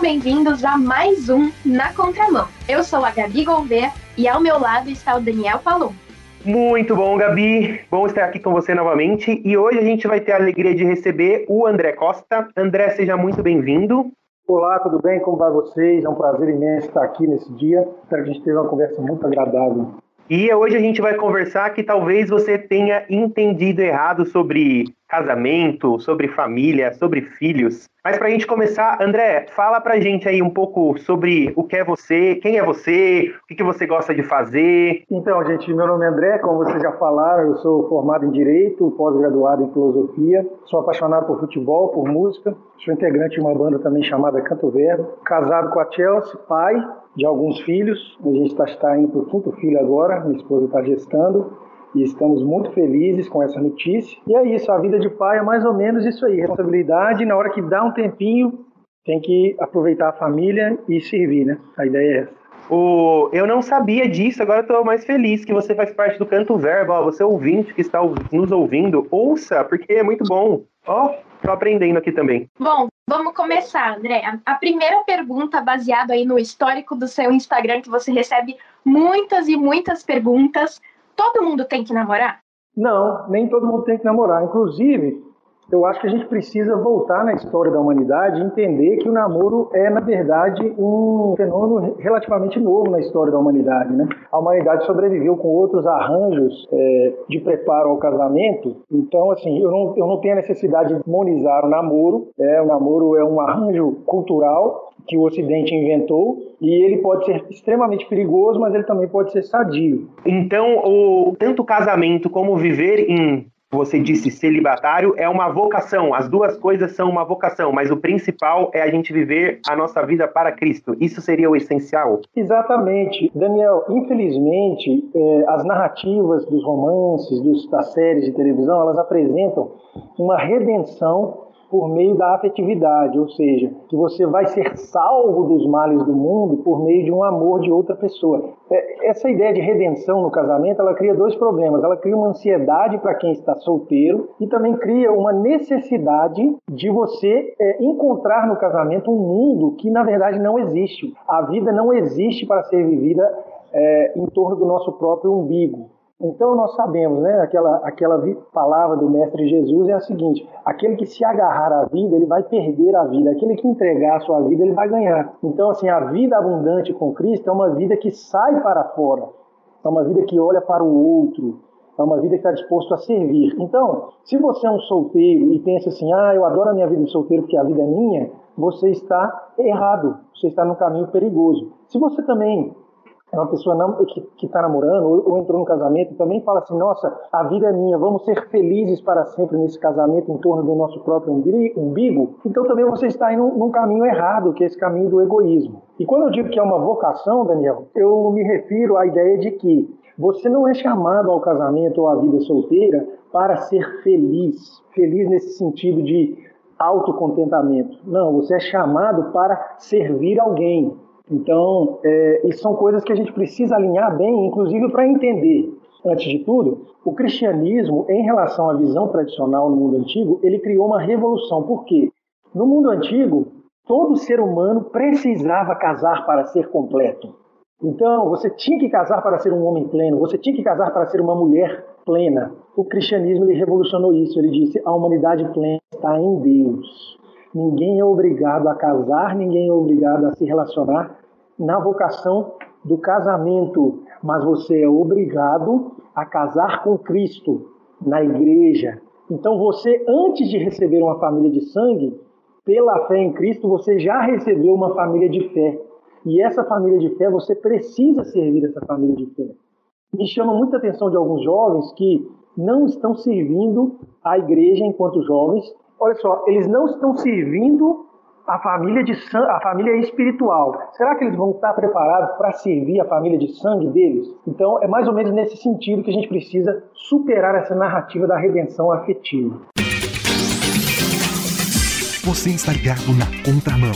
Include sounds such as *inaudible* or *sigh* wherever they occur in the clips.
Sejam bem-vindos a mais um Na Contramão. Eu sou a Gabi Gouveia e ao meu lado está o Daniel Palum. Muito bom, Gabi. Bom estar aqui com você novamente. E hoje a gente vai ter a alegria de receber o André Costa. André, seja muito bem-vindo. Olá, tudo bem? Como vai vocês? É um prazer imenso estar aqui nesse dia. Espero que a gente tenha uma conversa muito agradável. E hoje a gente vai conversar que talvez você tenha entendido errado sobre casamento, sobre família, sobre filhos. Mas para a gente começar, André, fala para a gente aí um pouco sobre o que é você, quem é você, o que, você gosta de fazer. Então, gente, meu nome é André, como vocês já falaram, eu sou formado em Direito, pós-graduado em Filosofia, sou apaixonado por futebol, por música, sou integrante de uma banda também chamada Canto Verbo, casado com a Chelsea, pai de alguns filhos, a gente está tá indo para o quinto filho agora, minha esposa está gestando, e estamos muito felizes com essa notícia. E é isso, a vida de pai é mais ou menos isso aí, responsabilidade, na hora que dá um tempinho, tem que aproveitar a família e servir, né? A ideia é essa. O, eu não sabia disso, agora estou mais feliz que você faz parte do Canto Verbo. Ó, você ouvinte que está nos ouvindo, ouça, porque é muito bom. Ó, tô aprendendo aqui também. Bom, vamos começar, André. A primeira pergunta, baseada aí no histórico do seu Instagram, que você recebe muitas e muitas perguntas todo mundo tem que namorar? Não, nem todo mundo tem que namorar. Inclusive, eu acho que a gente precisa voltar na história da humanidade e entender que o namoro é, na verdade, um fenômeno relativamente novo na história da humanidade. Né? A humanidade sobreviveu com outros arranjos é, de preparo ao casamento, então, assim, eu não, eu não tenho a necessidade de demonizar o namoro. É, o namoro é um arranjo cultural que o Ocidente inventou e ele pode ser extremamente perigoso, mas ele também pode ser sadio. Então, o tanto casamento como viver em você disse celibatário é uma vocação. As duas coisas são uma vocação, mas o principal é a gente viver a nossa vida para Cristo. Isso seria o essencial? Exatamente. Daniel, infelizmente, eh, as narrativas dos romances, dos, das séries de televisão, elas apresentam uma redenção por meio da afetividade, ou seja, que você vai ser salvo dos males do mundo por meio de um amor de outra pessoa. É, essa ideia de redenção no casamento, ela cria dois problemas. Ela cria uma ansiedade para quem está solteiro e também cria uma necessidade de você é, encontrar no casamento um mundo que na verdade não existe. A vida não existe para ser vivida é, em torno do nosso próprio umbigo. Então nós sabemos, né, aquela, aquela palavra do Mestre Jesus é a seguinte: aquele que se agarrar à vida, ele vai perder a vida, aquele que entregar a sua vida, ele vai ganhar. Então, assim, a vida abundante com Cristo é uma vida que sai para fora, é uma vida que olha para o outro, é uma vida que está disposto a servir. Então, se você é um solteiro e pensa assim, ah, eu adoro a minha vida de solteiro porque a vida é minha, você está errado, você está num caminho perigoso. Se você também é uma pessoa não, que está namorando ou, ou, entrou no casamento também fala assim: nossa, a vida é minha, vamos ser felizes para sempre nesse casamento em torno do nosso próprio umbigo, então também você está indo num caminho errado, que é esse caminho do egoísmo. E quando eu digo que é uma vocação, Daniel, eu me refiro à ideia de que você não é chamado ao casamento ou à vida solteira para ser feliz, feliz nesse sentido de autocontentamento. Não, você é chamado para servir alguém, então, é, isso são coisas que a gente precisa alinhar bem, inclusive para entender. Antes de tudo, o cristianismo, em relação à visão tradicional no mundo antigo, ele criou uma revolução. Por quê? No mundo antigo, todo ser humano precisava casar para ser completo. Então, você tinha que casar para ser um homem pleno, você tinha que casar para ser uma mulher plena. O cristianismo ele revolucionou isso. Ele disse: a humanidade plena está em Deus. Ninguém é obrigado a casar, ninguém é obrigado a se relacionar na vocação do casamento, mas você é obrigado a casar com Cristo na igreja. Então você, antes de receber uma família de sangue, pela fé em Cristo, você já recebeu uma família de fé. E essa família de fé, você precisa servir essa família de fé. Me chama muita atenção de alguns jovens que não estão servindo a igreja enquanto jovens. Olha só, eles não estão servindo a família de a família espiritual. Será que eles vão estar preparados para servir a família de sangue deles? Então, é mais ou menos nesse sentido que a gente precisa superar essa narrativa da redenção afetiva. Você está ligado na contramão.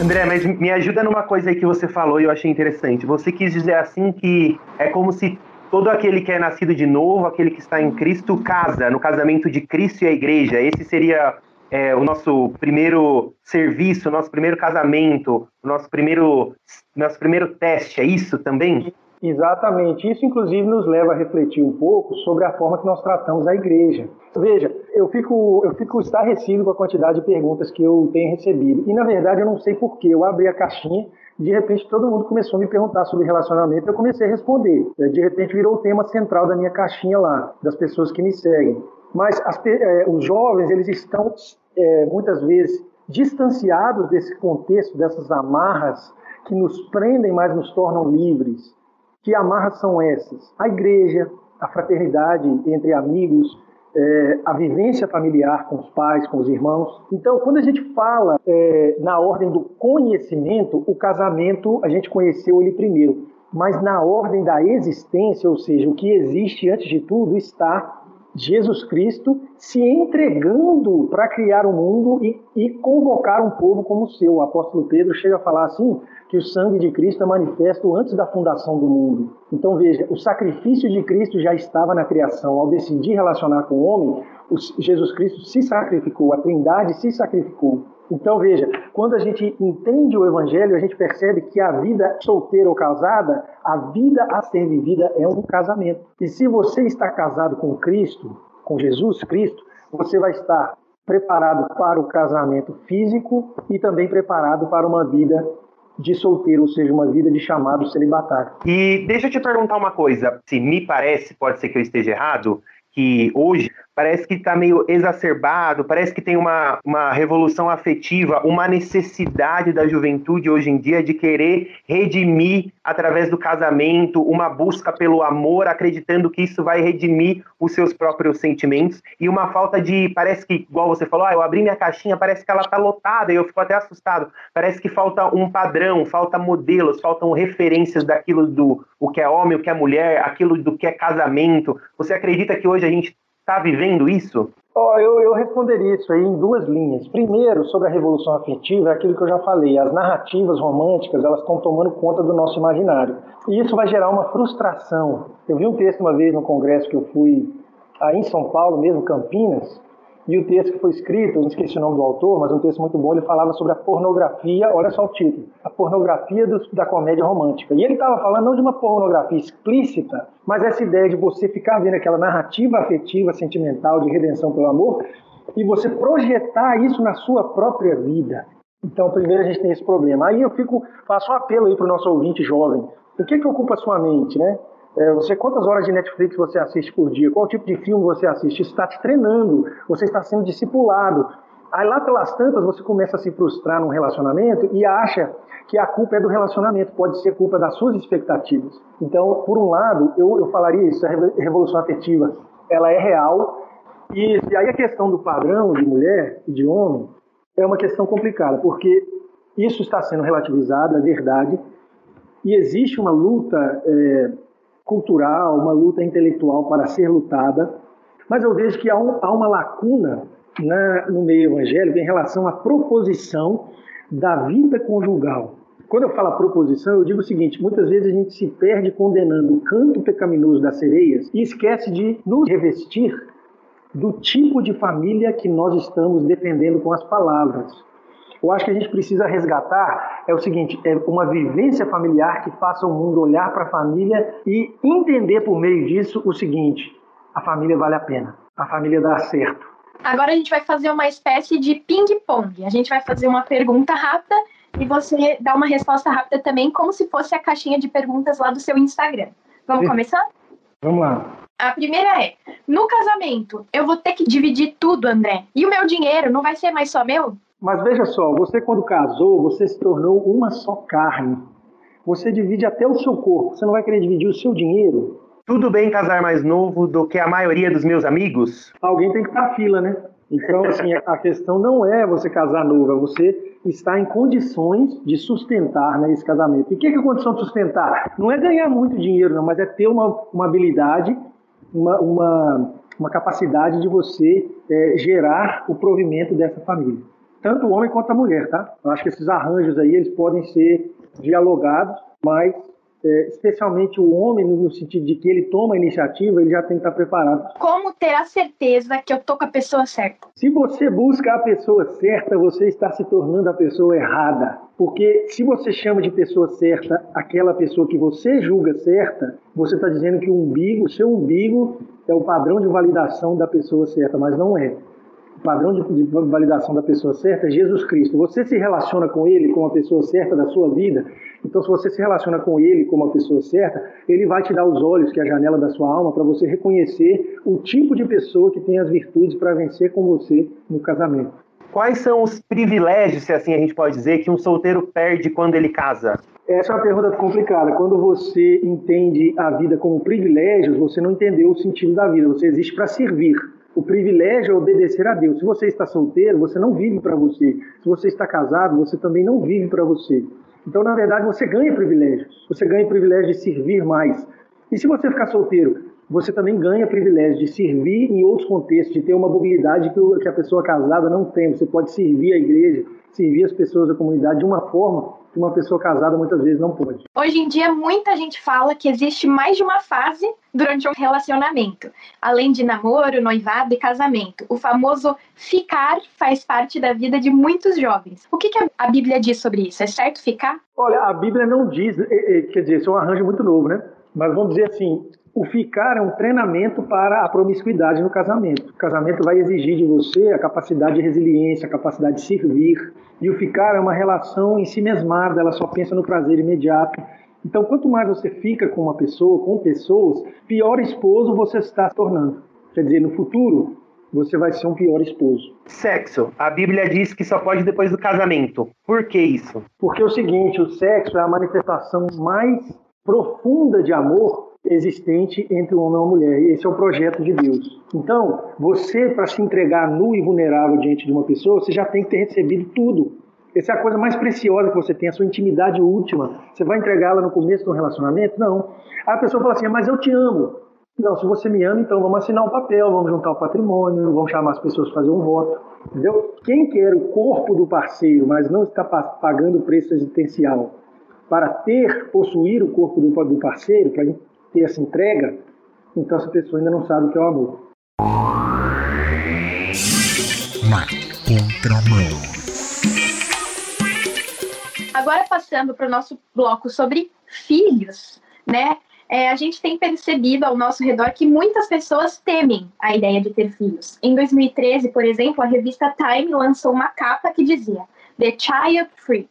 André, mas me ajuda numa coisa aí que você falou e eu achei interessante. Você quis dizer assim que é como se todo aquele que é nascido de novo, aquele que está em Cristo, casa no casamento de Cristo e a igreja. Esse seria é, o nosso primeiro serviço, o nosso primeiro casamento, o nosso primeiro, nosso primeiro teste, é isso também? Exatamente. Isso, inclusive, nos leva a refletir um pouco sobre a forma que nós tratamos a igreja. Veja, eu fico, eu fico estarrecido com a quantidade de perguntas que eu tenho recebido. E, na verdade, eu não sei porquê. Eu abri a caixinha, de repente todo mundo começou a me perguntar sobre relacionamento, eu comecei a responder. De repente virou o tema central da minha caixinha lá, das pessoas que me seguem. Mas as, é, os jovens, eles estão é, muitas vezes distanciados desse contexto, dessas amarras que nos prendem, mas nos tornam livres. Que amarras são essas? A igreja, a fraternidade entre amigos, é, a vivência familiar com os pais, com os irmãos. Então, quando a gente fala é, na ordem do conhecimento, o casamento a gente conheceu ele primeiro, mas na ordem da existência, ou seja, o que existe antes de tudo, está Jesus Cristo se entregando para criar o um mundo e, e, convocar um povo como seu. O apóstolo Pedro chega a falar assim que o sangue de Cristo é manifesto antes da fundação do mundo. Então veja, o sacrifício de Cristo já estava na criação. Ao decidir relacionar com o homem, o Jesus Cristo se sacrificou, a Trindade se sacrificou. Então veja, quando a gente entende o Evangelho, a gente percebe que a vida solteira ou casada, a vida a ser vivida é um casamento. E se você está casado com Cristo, com Jesus Cristo, você vai estar preparado para o casamento físico e também preparado para uma vida de solteiro, ou seja, uma vida de chamado celibatário. E deixa eu te perguntar uma coisa, se me parece, pode ser que eu esteja errado, que hoje parece que está meio exacerbado, parece que tem uma, uma revolução afetiva, uma necessidade da juventude hoje em dia de querer redimir através do casamento, uma busca pelo amor, acreditando que isso vai redimir os seus próprios sentimentos, e uma falta de, parece que, igual você falou, ah, eu abri minha caixinha, parece que ela está lotada, e eu fico até assustado, parece que falta um padrão, falta modelos, faltam referências daquilo do o que é homem, o que é mulher, aquilo do que é casamento. Você acredita que hoje a gente está vivendo isso? Oh, eu, eu responderia isso aí em duas linhas. Primeiro, sobre a revolução afetiva, é aquilo que eu já falei. As narrativas românticas elas estão tomando conta do nosso imaginário. E isso vai gerar uma frustração. Eu vi um texto uma vez no congresso que eu fui aí em São Paulo mesmo, Campinas, e o texto que foi escrito, eu esqueci o nome do autor, mas um texto muito bom, ele falava sobre a pornografia, olha só o título, a pornografia do, da comédia romântica. E ele estava falando não de uma pornografia explícita, mas essa ideia de você ficar vendo aquela narrativa afetiva, sentimental, de redenção pelo amor, e você projetar isso na sua própria vida. Então, primeiro a gente tem esse problema. Aí eu fico, faço um apelo aí para o nosso ouvinte jovem. O que, que ocupa a sua mente, né? É, você quantas horas de Netflix você assiste por dia? Qual tipo de filme você assiste? Isso está te treinando. Você está sendo discipulado. Aí lá pelas tantas você começa a se frustrar num relacionamento e acha que a culpa é do relacionamento, pode ser culpa das suas expectativas. Então, por um lado, eu, eu falaria isso, a revolução afetiva, ela é real. E, aí a questão do padrão de mulher e de homem é uma questão complicada, porque isso está sendo relativizado, é verdade, e existe uma luta é, cultural, uma luta intelectual para ser lutada, mas eu vejo que há, um, há uma lacuna na, no meio evangélico em relação à proposição da vida conjugal. Quando eu falo proposição, eu digo o seguinte: muitas vezes a gente se perde condenando o canto pecaminoso das sereias e esquece de nos revestir do tipo de família que nós estamos defendendo com as palavras. Eu acho que a gente precisa resgatar é o seguinte, é uma vivência familiar que faça o mundo olhar para a família e entender por meio disso o seguinte: a família vale a pena, a família dá certo. Agora a gente vai fazer uma espécie de ping-pong. A gente vai fazer uma pergunta rápida e você dá uma resposta rápida também, como se fosse a caixinha de perguntas lá do seu Instagram. Vamos começar? Vamos lá. A primeira é: no casamento, eu vou ter que dividir tudo, André. E o meu dinheiro não vai ser mais só meu? Mas veja só, você quando casou, você se tornou uma só carne. Você divide até o seu corpo. Você não vai querer dividir o seu dinheiro? Tudo bem casar mais novo do que a maioria dos meus amigos? Alguém tem que estar fila, né? Então, assim, a questão não é você casar novo, é você estar em condições de sustentar né, esse casamento. E o que é a condição de sustentar? Não é ganhar muito dinheiro, não, mas é ter uma, uma habilidade, uma, uma, uma capacidade de você é, gerar o provimento dessa família tanto o homem quanto a mulher, tá? Eu acho que esses arranjos aí, eles podem ser dialogados, mas é, especialmente o homem, no sentido de que ele toma a iniciativa, ele já tem que estar preparado. Como ter a certeza que eu tô com a pessoa certa? Se você busca a pessoa certa, você está se tornando a pessoa errada. Porque se você chama de pessoa certa aquela pessoa que você julga certa, você está dizendo que o umbigo, o seu umbigo, é o padrão de validação da pessoa certa, mas não é o padrão de, de, validação da pessoa certa é Jesus Cristo. Você se relaciona com Ele como a pessoa certa da sua vida, então se você se relaciona com Ele como a pessoa certa, Ele vai te dar os olhos, que é a janela da sua alma, para você reconhecer o tipo de pessoa que tem as virtudes para vencer com você no casamento. Quais são os privilégios, se assim a gente pode dizer, que um solteiro perde quando ele casa? Essa é uma pergunta complicada. Quando você entende a vida como privilégios, você não entendeu o sentido da vida. Você existe para servir. O privilégio é obedecer a Deus. Se você está solteiro, você não vive para você. Se você está casado, você também não vive para você. Então, na verdade, você ganha privilégios. Você ganha privilégio de servir mais. E se você ficar solteiro, você também ganha privilégio de servir em outros contextos, de ter uma mobilidade que a pessoa casada não tem. Você pode servir a igreja, servir as pessoas da comunidade de uma forma que uma pessoa casada muitas vezes não pode. Hoje em dia, muita gente fala que existe mais de uma fase durante um relacionamento, além de namoro, noivado e casamento. O famoso ficar faz parte da vida de muitos jovens. O que, que a Bíblia diz sobre isso? É certo ficar? Olha, a Bíblia não diz, é, é, quer dizer, isso é um arranjo muito novo, né? Mas vamos dizer assim, o ficar é um treinamento para a promiscuidade no casamento. O casamento vai exigir de você a capacidade de resiliência, a capacidade de servir. E o ficar é uma relação em si mesmada, ela só pensa no prazer imediato. Então, quanto mais você fica com uma pessoa, com pessoas, pior esposo você está se tornando. Quer dizer, no futuro, você vai ser um pior esposo. Sexo. A Bíblia diz que só pode depois do casamento. Por que isso? Porque é o seguinte, o sexo é a manifestação mais profunda de amor existente entre o homem e a mulher. E esse é o projeto de Deus. Então, você, para se entregar nu e vulnerável diante de uma pessoa, você já tem que ter recebido tudo. Essa é a coisa mais preciosa que você tem, a sua intimidade última. Você vai entregá-la no começo do relacionamento? Não. A pessoa fala assim, mas eu te amo. Não, se você me ama, então vamos assinar um papel, vamos juntar o patrimônio, vamos chamar as pessoas para fazer um voto. Entendeu? Quem quer o corpo do parceiro, mas não está pagando o preço existencial para ter, possuir o corpo do parceiro, para ter essa entrega, então essa pessoa ainda não sabe o que é o amor. Na contramão. Agora passando para o nosso bloco sobre filhos, né? É, a gente tem percebido ao nosso redor que muitas pessoas temem a ideia de ter filhos. Em 2013, por exemplo, a revista Time lançou uma capa que dizia The Child Free,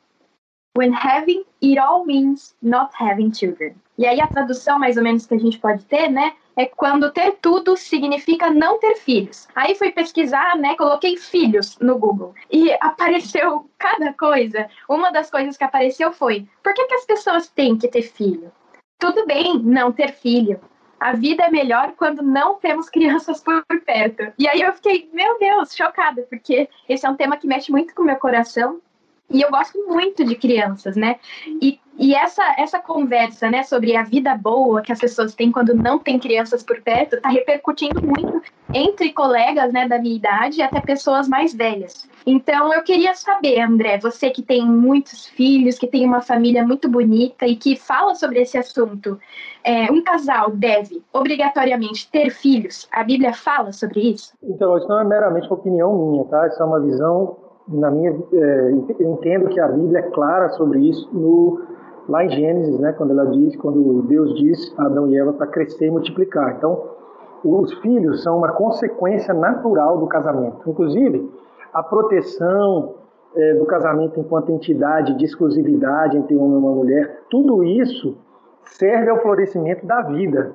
when having it all means not having children. E aí a tradução mais ou menos que a gente pode ter, né, é quando ter tudo significa não ter filhos. Aí fui pesquisar, né, coloquei filhos no Google e *laughs* apareceu cada coisa. Uma das coisas que apareceu foi: por que, que as pessoas têm que ter filho? Tudo bem não ter filho. A vida é melhor quando não temos crianças por perto. E aí eu fiquei, meu Deus, chocada, porque esse é um tema que mexe muito com o meu coração e eu gosto muito de crianças, né? E, e essa, essa conversa, né, sobre a vida boa que as pessoas têm quando não tem crianças por perto, tá repercutindo muito entre colegas, né, da minha idade e até pessoas mais velhas. Então, eu queria saber, André, você que tem muitos filhos, que tem uma família muito bonita e que fala sobre esse assunto, é, um casal deve obrigatoriamente ter filhos? A Bíblia fala sobre isso? Então, isso não é meramente uma opinião minha, tá? Isso é uma visão na minha, é, eu entendo que a Bíblia é clara sobre isso no, lá em Gênesis, né, quando ela diz, quando Deus diz a Adão e Eva para crescer e multiplicar. Então, os filhos são uma consequência natural do casamento. Inclusive, a proteção é, do casamento enquanto entidade de exclusividade entre um homem e uma mulher, tudo isso serve ao florescimento da vida.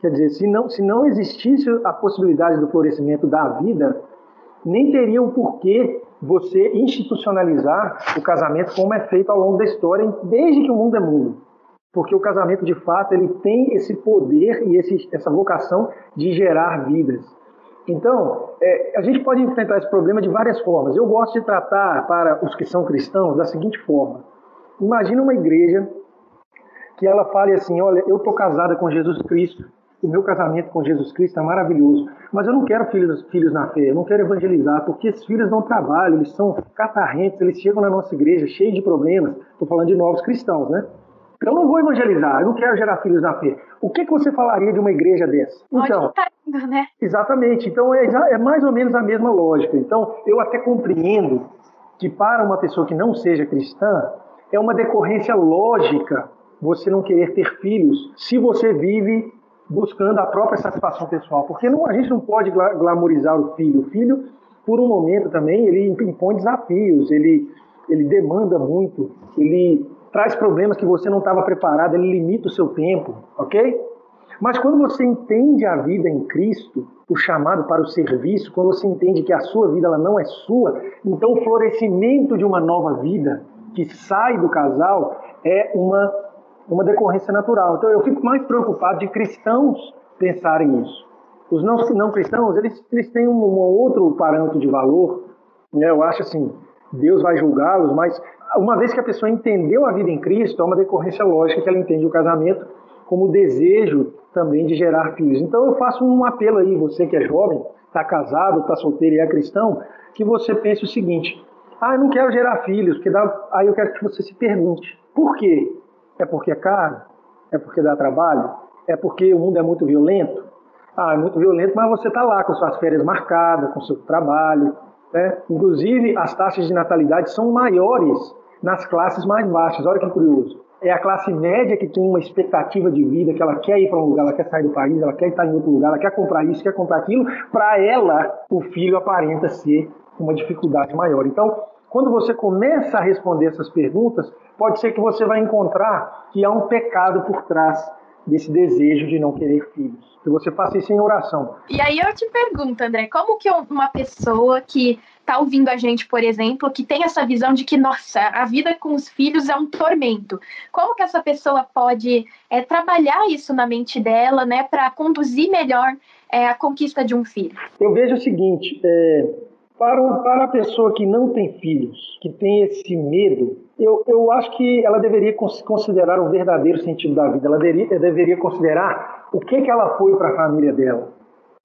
Quer dizer, se não, se não existisse a possibilidade do florescimento da vida, nem teria o porquê você institucionalizar o casamento como é feito ao longo da história, desde que o mundo é mundo. Porque o casamento, de fato, ele tem esse poder e esse, essa vocação de gerar vidas. Então, é, a gente pode enfrentar esse problema de várias formas. Eu gosto de tratar para os que são cristãos da seguinte forma: imagina uma igreja que ela fale assim: olha, eu estou casada com Jesus Cristo, o meu casamento com Jesus Cristo é maravilhoso, mas eu não quero filhos, filhos na fé, eu não quero evangelizar, porque esses filhos não trabalham, eles são catarrentes, eles chegam na nossa igreja cheios de problemas. Estou falando de novos cristãos, né? Eu não vou evangelizar, eu não quero gerar filhos na fé. O que, que você falaria de uma igreja dessa? Então, tá indo, né? Exatamente. Então é, é mais ou menos a mesma lógica. Então eu até compreendo que para uma pessoa que não seja cristã é uma decorrência lógica você não querer ter filhos se você vive buscando a própria satisfação pessoal, porque não, a gente não pode glamorizar o filho. O filho, por um momento também, ele impõe desafios, ele, ele demanda muito, ele traz problemas que você não estava preparado, ele limita o seu tempo, ok? Mas quando você entende a vida em Cristo, o chamado para o serviço, quando você entende que a sua vida ela não é sua, então o florescimento de uma nova vida que sai do casal é uma, uma decorrência natural. Então eu fico mais preocupado de cristãos pensarem isso. Os não, não cristãos, eles, eles têm um, um outro parâmetro de valor, né? eu acho assim, Deus vai julgá-los, mas uma vez que a pessoa entendeu a vida em Cristo, é uma decorrência lógica que ela entende o casamento como desejo também de gerar filhos. Então eu faço um apelo aí, você que é jovem, está casado, está solteiro e é cristão, que você pense o seguinte: ah, eu não quero gerar filhos, porque dá... aí eu quero que você se pergunte: por quê? É porque é caro? É porque dá trabalho? É porque o mundo é muito violento? Ah, é muito violento, mas você está lá com suas férias marcadas, com seu trabalho. Né? Inclusive, as taxas de natalidade são maiores nas classes mais baixas. Olha que curioso. É a classe média que tem uma expectativa de vida, que ela quer ir para um lugar, ela quer sair do país, ela quer estar em outro lugar, ela quer comprar isso, quer comprar aquilo. Para ela, o filho aparenta ser uma dificuldade maior. Então, quando você começa a responder essas perguntas, pode ser que você vai encontrar que há um pecado por trás desse desejo de não querer filhos. Que você faça isso em oração. E aí eu te pergunto, André, como que uma pessoa que está ouvindo a gente, por exemplo, que tem essa visão de que, nossa, a vida com os filhos é um tormento, como que essa pessoa pode é, trabalhar isso na mente dela, né, para conduzir melhor é, a conquista de um filho? Eu vejo o seguinte, é, para, para a pessoa que não tem filhos, que tem esse medo, eu, eu acho que ela deveria considerar o verdadeiro sentido da vida. Ela deveria, deveria considerar o que, que ela foi para a família dela.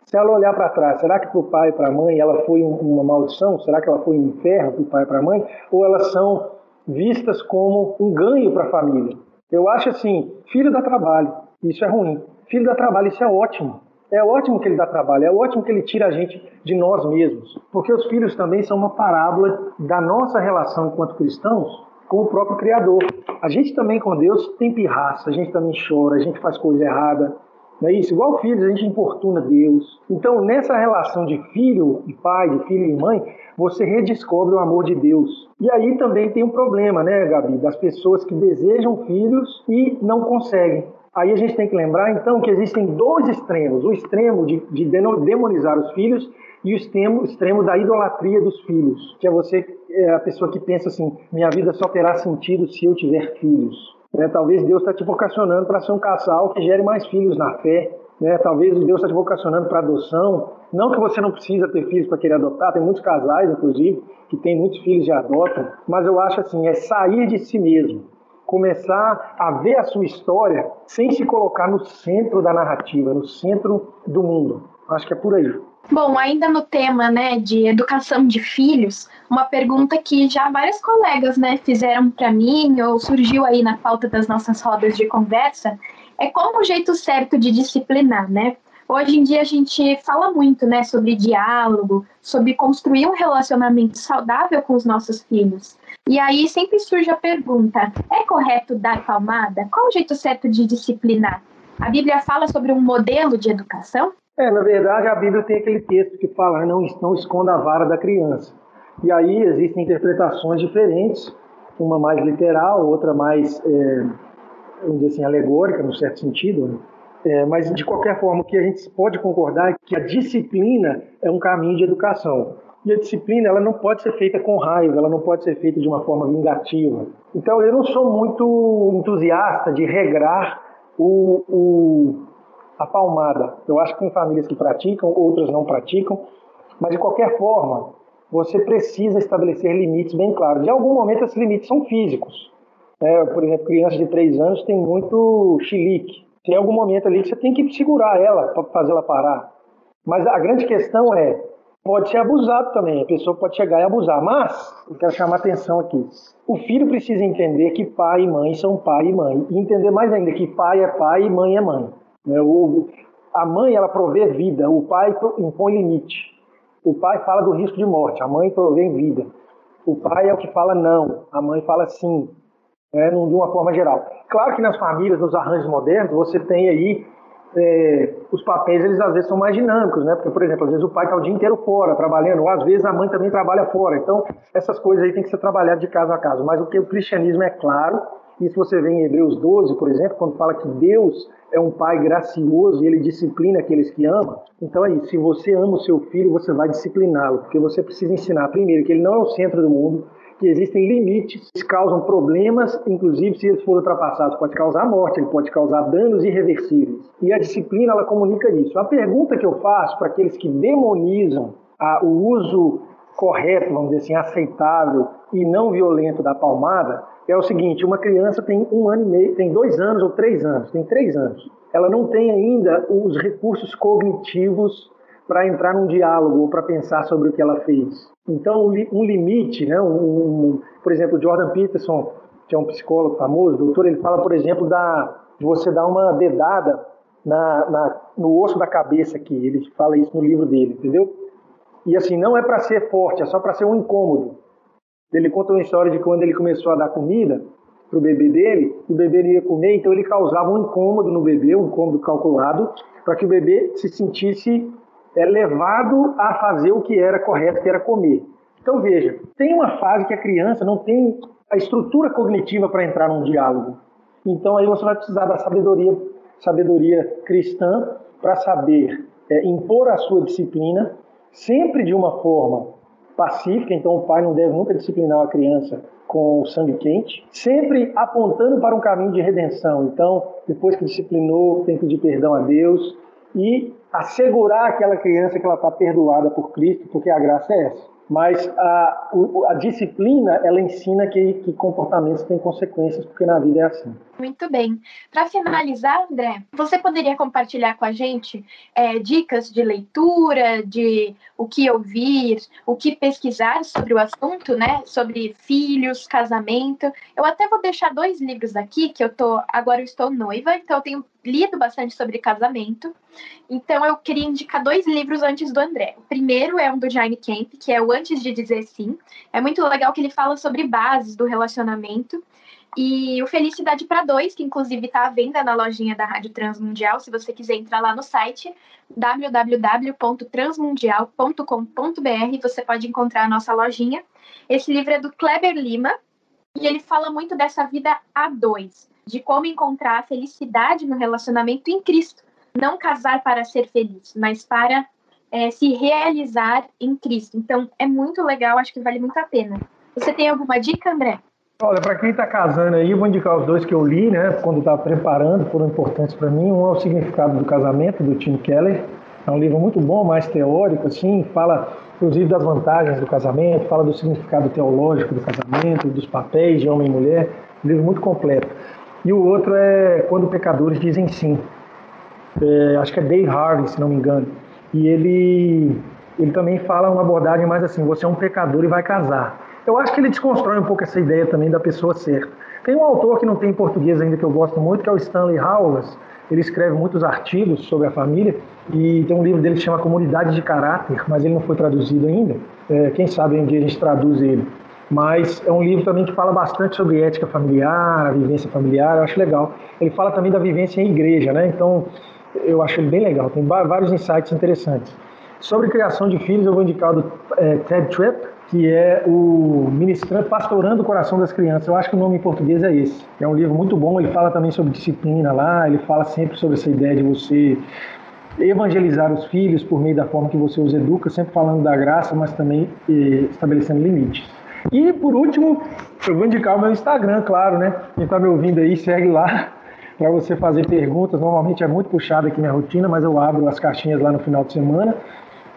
Se ela olhar para trás, será que para o pai e para a mãe ela foi uma maldição? Será que ela foi um inferno para o pai e para a mãe? Ou elas são vistas como um ganho para a família? Eu acho assim, filho dá trabalho, isso é ruim. Filho dá trabalho, isso é ótimo. É ótimo que ele dá trabalho, é ótimo que ele tira a gente de nós mesmos, porque os filhos também são uma parábola da nossa relação enquanto cristãos com o próprio Criador. A gente também com Deus tem pirraça, a gente também chora, a gente faz coisa errada, não é isso? Igual filhos, a gente importuna Deus. Então, nessa relação de filho e pai, de filho e mãe, você redescobre o amor de Deus. E aí também tem um problema, né, Gabi, das pessoas que desejam filhos e não conseguem. Aí a gente tem que lembrar, então, que existem dois extremos: o extremo de, de demonizar os filhos e o extremo, extremo da idolatria dos filhos, que é você, é a pessoa que pensa assim: minha vida só terá sentido se eu tiver filhos. Né? Talvez Deus está te vocacionando para ser um casal que gere mais filhos na fé. Né? Talvez Deus está te vocacionando para adoção. Não que você não precisa ter filhos para querer adotar, tem muitos casais, inclusive, que têm muitos filhos e adotam, mas eu acho assim: é sair de si mesmo começar a ver a sua história sem se colocar no centro da narrativa, no centro do mundo. Acho que é por aí. Bom, ainda no tema, né, de educação de filhos, uma pergunta que já várias colegas, né, fizeram para mim ou surgiu aí na pauta das nossas rodas de conversa, é como o jeito certo de disciplinar, né? Hoje em dia a gente fala muito, né, sobre diálogo, sobre construir um relacionamento saudável com os nossos filhos. E aí sempre surge a pergunta: é correto dar palmada? Qual o jeito certo de disciplinar? A Bíblia fala sobre um modelo de educação? É, na verdade, a Bíblia tem aquele texto que fala: não, não esconda a vara da criança. E aí existem interpretações diferentes, uma mais literal, outra mais, é, vamos dizer assim, alegórica, no certo sentido. É, mas, de qualquer forma, o que a gente pode concordar é que a disciplina é um caminho de educação. E a disciplina ela não pode ser feita com raiva, ela não pode ser feita de uma forma vingativa. Então eu não sou muito entusiasta de regrar o, o, a palmada. Eu acho que tem famílias que praticam, outras não praticam, mas de qualquer forma você precisa estabelecer limites bem claros. De algum momento esses limites são físicos. É, por exemplo, criança de 3 anos tem muito chilique. Tem algum momento ali que você tem que segurar ela para fazer ela parar. Mas a grande questão é pode ser abusado também, a pessoa pode chegar e abusar. Mas, eu quero chamar atenção aqui. O filho precisa entender que pai e mãe são pai e mãe. E entender mais ainda que pai é pai e mãe é mãe. Né? A mãe, ela provê vida, o pai impõe limite. O pai fala do risco de morte, a mãe provê vida. O pai é o que fala não, a mãe fala sim, né, de uma forma geral. Claro que nas famílias, nos arranjos modernos, você tem aí é, os papéis, eles às vezes são mais dinâmicos, né? Porque, por exemplo, às vezes o pai está o dia inteiro fora trabalhando, ou às vezes a mãe também trabalha fora. Então, essas coisas aí tem que ser trabalhadas de caso a caso. Mas o que o cristianismo é claro, isso você vê em Hebreus 12, por exemplo, quando fala que Deus é um pai gracioso e ele disciplina aqueles que ama. Então é isso, se você ama o seu filho, você vai discipliná-lo, porque você precisa ensinar primeiro que ele não é o centro do mundo, que existem limites que causam problemas, inclusive se eles forem ultrapassados, pode causar morte, ele pode causar danos irreversíveis. E a disciplina ela comunica isso. A pergunta que eu faço para aqueles que demonizam a, o uso correto, vamos dizer assim, aceitável e não violento da palmada, é o seguinte: uma criança tem um ano e meio, tem dois anos ou três anos, tem três anos. Ela não tem ainda os recursos cognitivos para entrar num diálogo ou para pensar sobre o que ela fez. Então, um limite, né? Um, um, por exemplo, Jordan Peterson, que é um psicólogo famoso, doutor, ele fala, por exemplo, da, de você dar uma dedada na, na, no osso da cabeça aqui. Ele fala isso no livro dele, entendeu? E assim, não é para ser forte, é só para ser um incômodo. Ele conta uma história de quando ele começou a dar comida para o bebê dele, o bebê ia comer, então ele causava um incômodo no bebê, um incômodo calculado, para que o bebê se sentisse é, levado a fazer o que era correto, que era comer. Então veja, tem uma fase que a criança não tem a estrutura cognitiva para entrar num diálogo. Então aí você vai precisar da sabedoria, sabedoria cristã para saber é, impor a sua disciplina, sempre de uma forma pacífica, então o pai não deve nunca disciplinar a criança com sangue quente, sempre apontando para um caminho de redenção. Então, depois que disciplinou, tem que pedir perdão a Deus e assegurar aquela criança que ela está perdoada por Cristo, porque a graça é essa. Mas a, a disciplina, ela ensina que, que comportamentos têm consequências, porque na vida é assim. Muito bem. Para finalizar, André, você poderia compartilhar com a gente é, dicas de leitura, de o que ouvir, o que pesquisar sobre o assunto, né? Sobre filhos, casamento. Eu até vou deixar dois livros aqui, que eu tô. Agora eu estou noiva, então eu tenho lido bastante sobre casamento. Então eu queria indicar dois livros antes do André. O primeiro é um do Jaime Camp, que é o Antes de Dizer Sim. É muito legal que ele fala sobre bases do relacionamento. E o Felicidade para Dois, que inclusive está à venda na lojinha da Rádio Transmundial. Se você quiser entrar lá no site www.transmundial.com.br, você pode encontrar a nossa lojinha. Esse livro é do Kleber Lima e ele fala muito dessa vida a dois de como encontrar a felicidade no relacionamento em Cristo. Não casar para ser feliz, mas para é, se realizar em Cristo. Então, é muito legal, acho que vale muito a pena. Você tem alguma dica, André? Olha, para quem está casando aí, vou indicar os dois que eu li, né? Quando estava preparando, foram importantes para mim. Um é o Significado do Casamento, do Tim Keller. É um livro muito bom, mais teórico, assim, fala inclusive das vantagens do casamento, fala do significado teológico do casamento, dos papéis de homem e mulher. Um livro muito completo. E o outro é Quando Pecadores Dizem Sim. É, acho que é Dave Harvey, se não me engano. E ele, ele também fala uma abordagem mais assim: você é um pecador e vai casar. Eu acho que ele desconstrói um pouco essa ideia também da pessoa certa. Tem um autor que não tem em português ainda que eu gosto muito, que é o Stanley Howells. Ele escreve muitos artigos sobre a família e tem um livro dele que chama Comunidade de Caráter, mas ele não foi traduzido ainda. É, quem sabe um dia a gente traduz ele mas é um livro também que fala bastante sobre ética familiar, a vivência familiar, eu acho legal. Ele fala também da vivência em igreja, né? Então, eu acho bem legal, tem vários insights interessantes. Sobre criação de filhos, eu vou indicar o é, Ted Tripp, que é o Ministrando, Pastorando o Coração das Crianças. Eu acho que o nome em português é esse. É um livro muito bom, ele fala também sobre disciplina lá, ele fala sempre sobre essa ideia de você evangelizar os filhos por meio da forma que você os educa, sempre falando da graça, mas também eh, estabelecendo limites. E por último, eu vou indicar o meu Instagram, claro, né? Quem está me ouvindo aí, segue lá *laughs* para você fazer perguntas. Normalmente é muito puxado aqui minha rotina, mas eu abro as caixinhas lá no final de semana.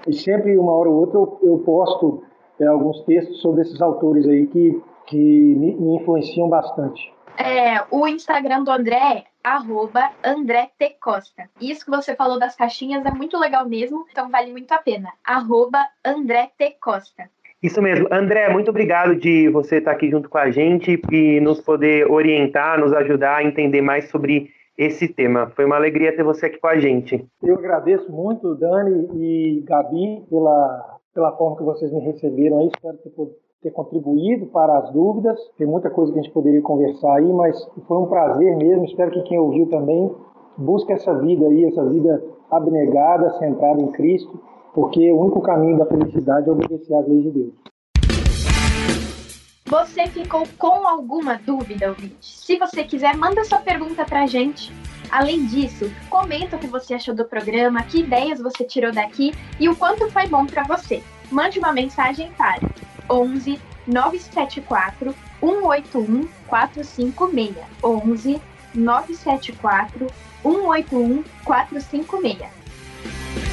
E sempre, uma hora ou outra, eu, eu posto é, alguns textos sobre esses autores aí que, que me, me influenciam bastante. É, o Instagram do André é arroba André T. Costa. Isso que você falou das caixinhas é muito legal mesmo, então vale muito a pena. Arroba André T. Costa. Isso mesmo. André, muito obrigado de você estar aqui junto com a gente e nos poder orientar, nos ajudar a entender mais sobre esse tema. Foi uma alegria ter você aqui com a gente. Eu agradeço muito, Dani e Gabi, pela, pela forma que vocês me receberam aí. Espero ter, ter contribuído para as dúvidas. Tem muita coisa que a gente poderia conversar aí, mas foi um prazer mesmo. Espero que quem ouviu também busque essa vida aí, essa vida abnegada, centrada em Cristo, porque o único caminho da felicidade é obedecer às leis de Deus. Você ficou com alguma dúvida, ouvinte? Se você quiser, manda sua pergunta pra gente. Além disso, comenta o que você achou do programa, que ideias você tirou daqui e o quanto foi bom para você. Mande uma mensagem para 11 974 181 456. 11 974 181 456.